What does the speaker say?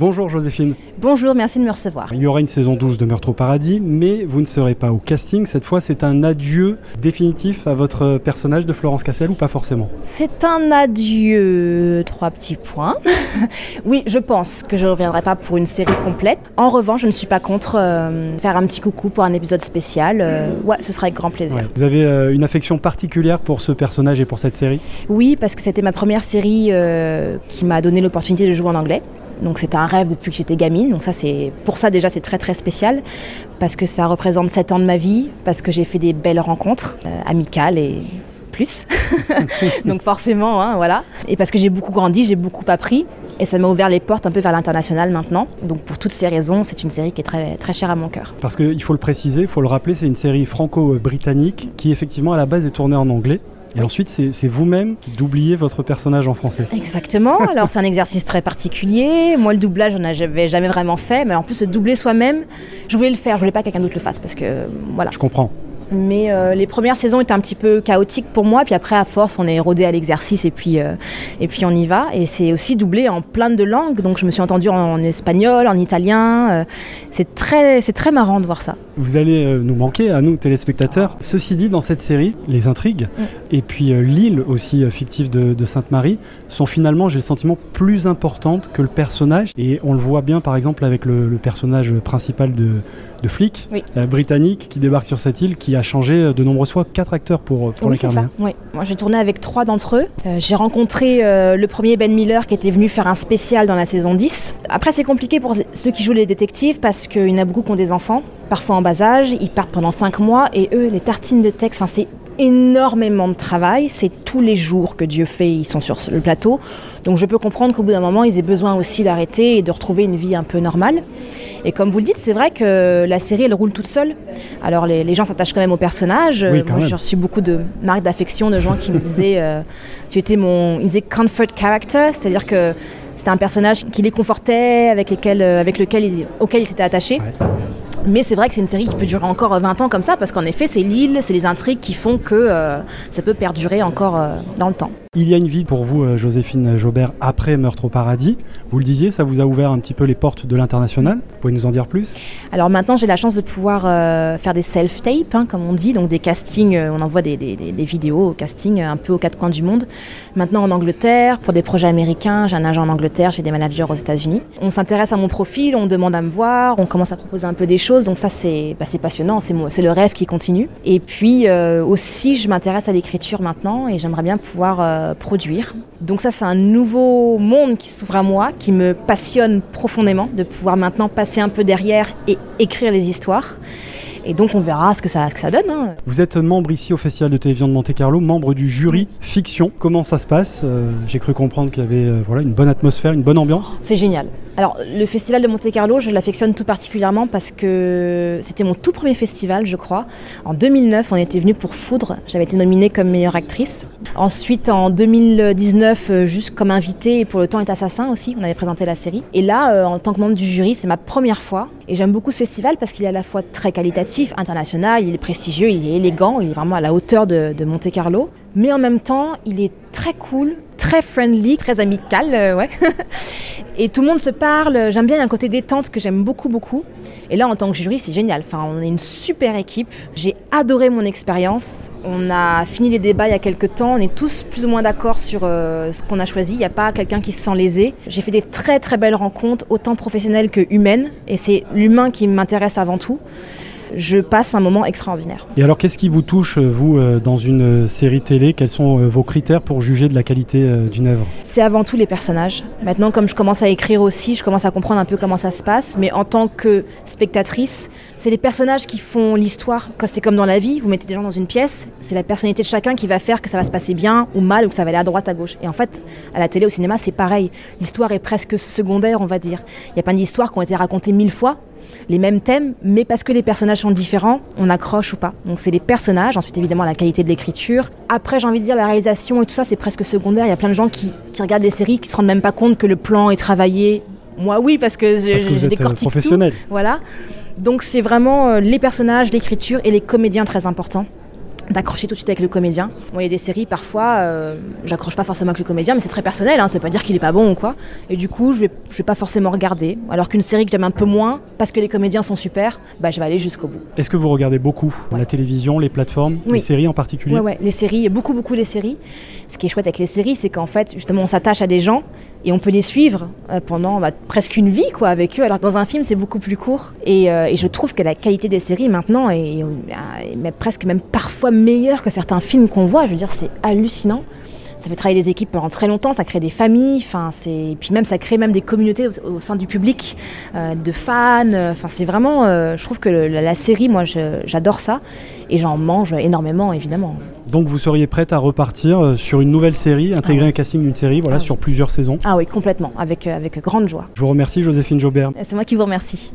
Bonjour Joséphine. Bonjour, merci de me recevoir. Il y aura une saison 12 de Meurtre au Paradis, mais vous ne serez pas au casting. Cette fois, c'est un adieu définitif à votre personnage de Florence Cassel ou pas forcément? C'est un adieu, trois petits points. oui, je pense que je ne reviendrai pas pour une série complète. En revanche, je ne suis pas contre euh, faire un petit coucou pour un épisode spécial. Euh, ouais, ce sera avec grand plaisir. Ouais. Vous avez euh, une affection particulière pour ce personnage et pour cette série? Oui, parce que c'était ma première série qui m'a donné l'opportunité de jouer en anglais. Donc c'était un rêve depuis que j'étais gamine. Donc ça c'est pour ça déjà c'est très très spécial parce que ça représente 7 ans de ma vie, parce que j'ai fait des belles rencontres euh, amicales et plus. Donc forcément, hein, voilà. Et parce que j'ai beaucoup grandi, j'ai beaucoup appris. Et ça m'a ouvert les portes un peu vers l'international maintenant. Donc pour toutes ces raisons, c'est une série qui est très, très chère à mon cœur. Parce qu'il faut le préciser, il faut le rappeler, c'est une série franco-britannique qui effectivement à la base est tournée en anglais. Et ensuite, c'est vous-même qui doubliez votre personnage en français. Exactement. Alors, c'est un exercice très particulier. Moi, le doublage, je n'avais jamais vraiment fait. Mais en plus, se doubler soi-même, je voulais le faire. Je voulais pas que quelqu'un d'autre le fasse parce que, voilà. Je comprends. Mais euh, les premières saisons étaient un petit peu chaotiques pour moi. Puis après, à force, on est rodé à l'exercice et puis euh, et puis on y va. Et c'est aussi doublé en plein de langues. Donc je me suis entendue en, en espagnol, en italien. Euh, c'est très c'est très marrant de voir ça. Vous allez nous manquer à nous téléspectateurs. Ceci dit, dans cette série, les intrigues Mm. et puis l'île aussi fictive de, de Sainte-Marie sont finalement, j'ai le sentiment, plus importantes que le personnage. Et on le voit bien, par exemple, avec le, le personnage principal de, de flic Oui. euh, britannique qui débarque sur cette île, qui a changé euh, de nombreuses fois quatre acteurs pour, pour oui, l'incarner. ça. Oui. Moi, j'ai tourné avec trois d'entre eux. Euh, j'ai rencontré euh, le premier Ben Miller qui était venu faire un spécial dans la saison 10. Après, c'est compliqué pour ceux qui jouent les détectives parce qu'il y en a beaucoup qui ont des enfants, parfois en bas âge. Ils partent pendant cinq mois et eux, les tartines de texte, c'est énormément de travail. C'est tous les jours que Dieu fait, ils sont sur le plateau. Donc, je peux comprendre qu'au bout d'un moment, ils aient besoin aussi d'arrêter et de retrouver une vie un peu normale. Et comme vous le dites, c'est vrai que la série, elle roule toute seule. Alors les, les gens s'attachent quand même au personnage. Oui, Euh, moi, j'ai reçu beaucoup de marques d'affection de gens qui me disaient euh, Tu étais mon ils disaient comfort character, c'est-à-dire que c'était un personnage qui les confortait, avec, lesquels, euh, avec lequel ils, auquel ils s'étaient attachés. Ouais. Mais c'est vrai que c'est une série qui peut durer encore 20 ans comme ça, parce qu'en effet, c'est l'île, c'est les intrigues qui font que euh, ça peut perdurer encore euh, dans le temps. Il y a une vie pour vous, euh, Joséphine Jaubert, après Meurtre au Paradis. Vous le disiez, ça vous a ouvert un petit peu les portes de l'international. Vous pouvez nous en dire plus? Alors maintenant, j'ai la chance de pouvoir euh, faire des self-tapes, hein, comme on dit, donc des castings, euh, on envoie des, des- vidéos au casting euh, un peu aux quatre coins du monde. Maintenant en Angleterre, pour des projets américains, j'ai un agent en Angleterre, j'ai des managers aux États-Unis. On s'intéresse à mon profil, on demande à me voir, on commence à proposer un peu des choses, donc ça c'est bah, passionnant, c'est le rêve qui continue. Et puis euh, aussi, je m'intéresse à l'écriture maintenant et j'aimerais bien pouvoir euh, produire. Donc ça c'est un nouveau monde qui s'ouvre à moi, qui me passionne profondément, de pouvoir maintenant passer un peu derrière et écrire les histoires. Et donc on verra ce que ça, ce que ça donne. hein. Vous êtes membre ici au Festival de télévision de Monte-Carlo, membre du jury fiction. Comment ça se passe? Euh, J'ai cru comprendre qu'il y avait euh, voilà, une bonne atmosphère, une bonne ambiance. C'est génial. Alors, le festival de Monte-Carlo, je l'affectionne tout particulièrement parce que c'était mon tout premier festival, je crois. En 2009, on était venu pour Foudre. J'avais été nominée comme meilleure actrice. Ensuite, en 2019, euh, juste comme invitée et pour Le Temps est assassin aussi, on avait présenté la série. Et là, euh, en tant que membre du jury, c'est ma première fois. Et j'aime beaucoup ce festival parce qu'il est à la fois très qualitatif, international, il est prestigieux, il est élégant, il est vraiment à la hauteur de, de Monte-Carlo. Mais en même temps, il est très cool, très friendly, très amical, euh, ouais. Et tout le monde se parle. J'aime bien, il y a un côté détente que j'aime beaucoup, beaucoup. Et là, en tant que jury, c'est génial. Enfin, on est une super équipe. J'ai adoré mon expérience. On a fini les débats il y a quelques temps. On est tous plus ou moins d'accord sur euh, ce qu'on a choisi. Il n'y a pas quelqu'un qui se sent lésé. J'ai fait des très, très belles rencontres, autant professionnelles que humaines. Et c'est l'humain qui m'intéresse avant tout. Je passe un moment extraordinaire. Et alors, qu'est-ce qui vous touche, euh, vous, euh, dans une euh, série télé? Quels sont vos critères pour juger de la qualité d'une œuvre? C'est avant tout les personnages. Maintenant, comme je commence à écrire aussi, je commence à comprendre un peu comment ça se passe. Mais en tant que spectatrice, c'est les personnages qui font l'histoire. C'est comme dans la vie, vous mettez des gens dans une pièce, c'est la personnalité de chacun qui va faire que ça va se passer bien ou mal ou que ça va aller à droite, à gauche. Et en fait, à la télé, au cinéma, c'est pareil. L'histoire est presque secondaire, on va dire. Il y a plein d'histoires qui ont été racontées mille fois les mêmes thèmes, mais parce que les personnages sont différents, on accroche ou pas. Donc c'est les personnages, ensuite évidemment la qualité de l'écriture. Après, j'ai envie de dire la réalisation et tout ça, c'est presque secondaire. Il y a plein de gens qui, qui regardent les séries qui se rendent même pas compte que le plan est travaillé. Moi, oui, parce que je êtes euh, décortique tout. professionnel. Voilà. Donc c'est vraiment euh, les personnages, l'écriture et les comédiens très importants. d'accrocher tout de suite avec le comédien. Moi, il y a des séries, parfois, euh, j'accroche pas forcément avec le comédien, mais c'est très personnel, hein, ça veut pas dire qu'il est pas bon ou quoi. Et du coup, je vais, je vais pas forcément regarder. Alors qu'une série que j'aime un peu moins, parce que les comédiens sont super, bah, je vais aller jusqu'au bout. Est-ce que vous regardez beaucoup la télévision, les plateformes, Oui. les séries en particulier Ouais, ouais, les séries, beaucoup, beaucoup les séries. Ce qui est chouette avec les séries, c'est qu'en fait, justement, on s'attache à des gens et on peut les suivre euh, pendant bah, presque une vie, quoi, avec eux. Alors que dans un film, c'est beaucoup plus court. Et, euh, et je trouve que la qualité des séries maintenant est, presque même parfois meilleure que certains films qu'on voit. Je veux dire, c'est hallucinant. Ça fait travailler des équipes pendant très longtemps, ça crée des familles, enfin c'est puis même ça crée même des communautés au, au sein du public, euh, de fans. euh, Enfin c'est vraiment, euh, je trouve que le- la, la série, moi j'adore ça et j'en mange énormément évidemment. Donc vous seriez prête à repartir sur une nouvelle série, intégrer Ah un casting d'une série, voilà, Ah sur plusieurs saisons? Ah oui complètement, avec avec grande joie. Je vous remercie Joséphine Jobert. C'est moi qui vous remercie.